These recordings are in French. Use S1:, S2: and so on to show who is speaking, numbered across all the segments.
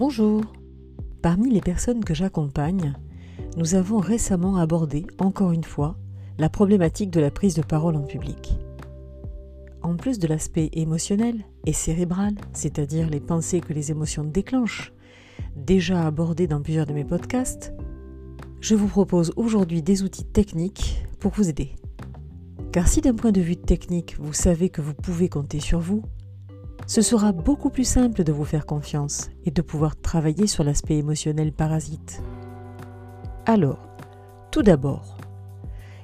S1: Bonjour. Parmi les personnes que j'accompagne, nous avons récemment abordé, encore une fois, la problématique de la prise de parole en public. En plus de l'aspect émotionnel et cérébral, c'est-à-dire les pensées que les émotions déclenchent, déjà abordé dans plusieurs de mes podcasts, je vous propose aujourd'hui des outils techniques pour vous aider. Car si d'un point de vue technique, vous savez que vous pouvez compter sur vous, ce sera beaucoup plus simple de vous faire confiance et de pouvoir travailler sur l'aspect émotionnel parasite. Alors, tout d'abord,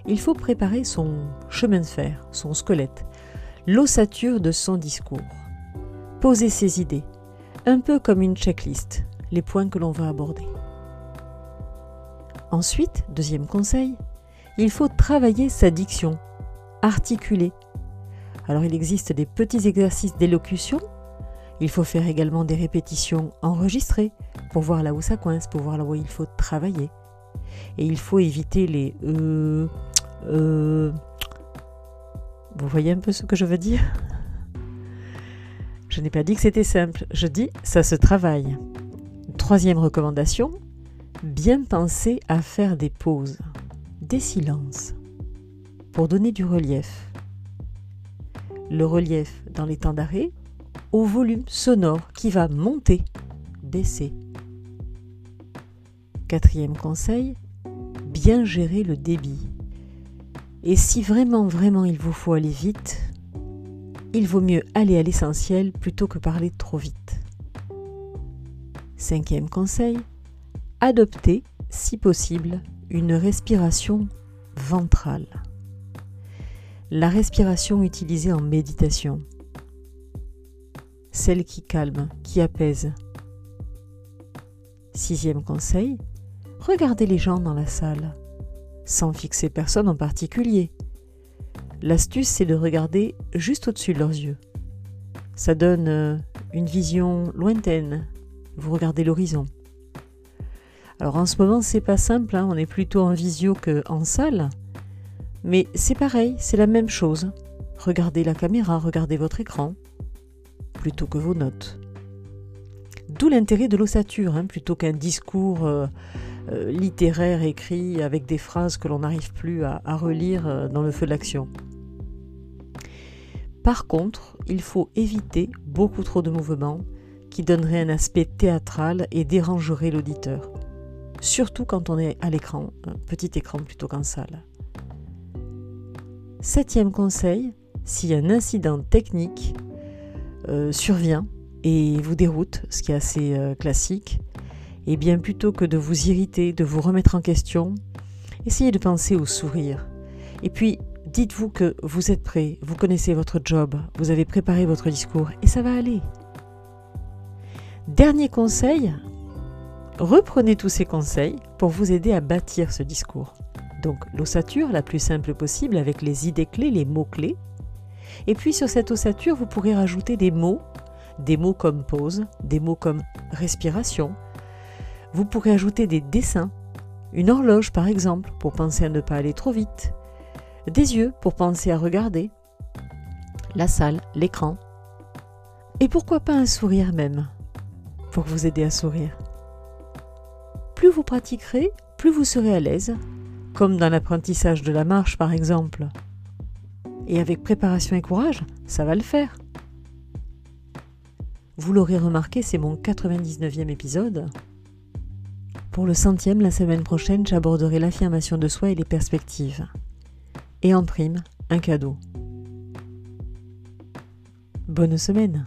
S1: il faut préparer son chemin de fer, son squelette, l'ossature de son discours. Poser ses idées, un peu comme une checklist, les points que l'on va aborder. Ensuite, deuxième conseil, il faut travailler sa diction, articuler, alors il existe des petits exercices d'élocution. Il faut faire également des répétitions enregistrées pour voir là où ça coince, pour voir là où il faut travailler. Et il faut éviter les euh, euh. Vous voyez un peu ce que je veux dire? Je n'ai pas dit que c'était simple, je dis ça se travaille. Troisième recommandation, bien penser à faire des pauses, des silences, pour donner du relief le relief dans les temps d'arrêt au volume sonore qui va monter, baisser. Quatrième conseil, bien gérer le débit. Et si vraiment, vraiment il vous faut aller vite, il vaut mieux aller à l'essentiel plutôt que parler trop vite. Cinquième conseil, adopter, si possible, une respiration ventrale la respiration utilisée en méditation, celle qui calme, qui apaise. Sixième conseil, regardez les gens dans la salle, sans fixer personne en particulier. L'astuce, c'est de regarder juste au-dessus de leurs yeux. Ça donne euh, une vision lointaine. Vous regardez l'horizon. Alors en ce moment, c'est pas simple, hein. on est plutôt en visio qu'en salle. Mais c'est pareil, c'est la même chose. Regardez la caméra, regardez votre écran, plutôt que vos notes. D'où l'intérêt de l'ossature, hein, plutôt qu'un discours euh, euh, littéraire écrit avec des phrases que l'on n'arrive plus à, relire euh, dans le feu de l'action. Par contre, il faut éviter beaucoup trop de mouvements qui donneraient un aspect théâtral et dérangeraient l'auditeur. Surtout quand on est à l'écran, petit écran plutôt qu'en salle. Septième conseil, si un incident technique euh, survient et vous déroute, ce qui est assez euh, classique, et eh bien plutôt que de vous irriter, de vous remettre en question, essayez de penser au sourire. Et puis, dites-vous que vous êtes prêt, vous connaissez votre job, vous avez préparé votre discours et ça va aller. Dernier conseil, reprenez tous ces conseils pour vous aider à bâtir ce discours donc l'ossature la plus simple possible avec les idées clés, les mots clés. Et puis sur cette ossature, vous pourrez rajouter des mots, des mots comme pause, des mots comme respiration. Vous pourrez ajouter des dessins, une horloge par exemple pour penser à ne pas aller trop vite, des yeux pour penser à regarder, la salle, l'écran. Et pourquoi pas un sourire même pour vous aider à sourire. Plus vous pratiquerez, plus vous serez à l'aise comme dans l'apprentissage de la marche par exemple. Et avec préparation et courage, ça va le faire. Vous l'aurez remarqué, c'est mon 99e épisode. Pour le centième, la semaine prochaine, j'aborderai l'affirmation de soi et les perspectives. Et en prime, un cadeau. Bonne semaine